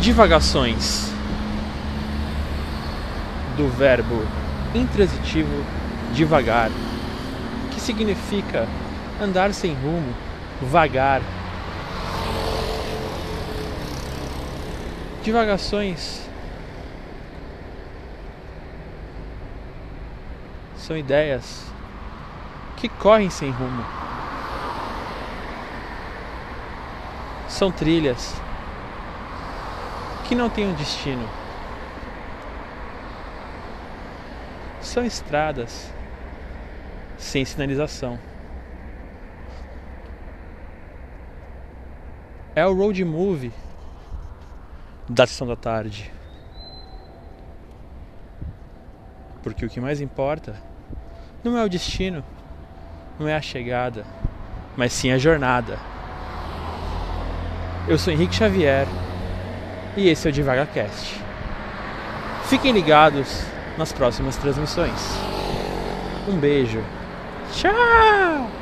divagações do verbo intransitivo devagar, que significa andar sem rumo, vagar. Divagações são ideias que correm sem rumo. São trilhas que não têm um destino. São estradas sem sinalização. É o road movie da sessão da tarde. Porque o que mais importa não é o destino, não é a chegada, mas sim a jornada. Eu sou Henrique Xavier e esse é o DivagaCast. Fiquem ligados nas próximas transmissões. Um beijo. Tchau!